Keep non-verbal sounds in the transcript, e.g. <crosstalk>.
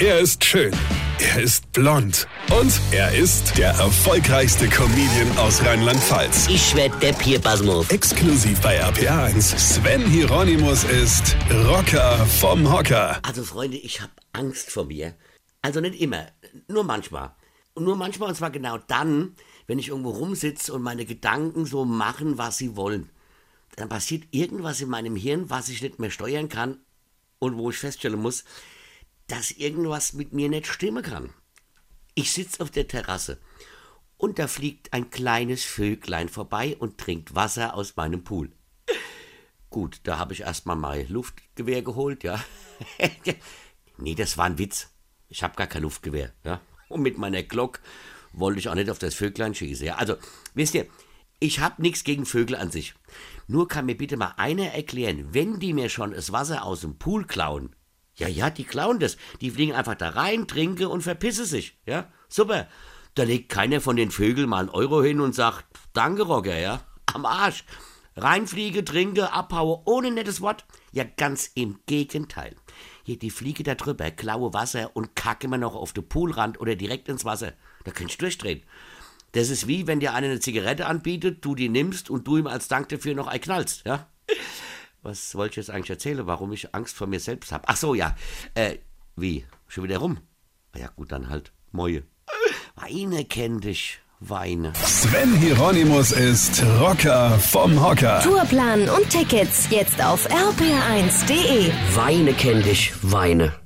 Er ist schön. Er ist blond. Und er ist der erfolgreichste Comedian aus Rheinland-Pfalz. Ich werd der Pierpasmus. Exklusiv bei RPA1. Sven Hieronymus ist Rocker vom Hocker. Also Freunde, ich hab Angst vor mir. Also nicht immer, nur manchmal. Und nur manchmal, und zwar genau dann, wenn ich irgendwo rumsitze und meine Gedanken so machen, was sie wollen. Dann passiert irgendwas in meinem Hirn, was ich nicht mehr steuern kann und wo ich feststellen muss, dass irgendwas mit mir nicht stimmen kann. Ich sitze auf der Terrasse und da fliegt ein kleines Vöglein vorbei und trinkt Wasser aus meinem Pool. Gut, da habe ich erstmal mein Luftgewehr geholt, ja. <laughs> nee, das war ein Witz. Ich habe gar kein Luftgewehr, ja. Und mit meiner Glock wollte ich auch nicht auf das Vöglein schießen, ja. Also, wisst ihr, ich habe nichts gegen Vögel an sich. Nur kann mir bitte mal einer erklären, wenn die mir schon das Wasser aus dem Pool klauen, ja, ja, die klauen das. Die fliegen einfach da rein, trinken und verpissen sich. Ja, super. Da legt keiner von den Vögeln mal einen Euro hin und sagt, danke, Rocker, ja. Am Arsch. Reinfliege, trinke, abhaue, ohne nettes Wort. Ja, ganz im Gegenteil. Hier die Fliege da drüber, klaue Wasser und kacke immer noch auf den Poolrand oder direkt ins Wasser. Da kannst du durchdrehen. Das ist wie, wenn dir einer eine Zigarette anbietet, du die nimmst und du ihm als Dank dafür noch einknallst, ja? Was wollte ich jetzt eigentlich erzählen, warum ich Angst vor mir selbst habe? Ach so, ja. Äh, wie? Schon wieder rum? Ja, gut, dann halt. Moje. Weine kenn dich. Weine. Sven Hieronymus ist Rocker vom Hocker. Tourplan und Tickets jetzt auf rpr1.de. Weine kenn dich. Weine.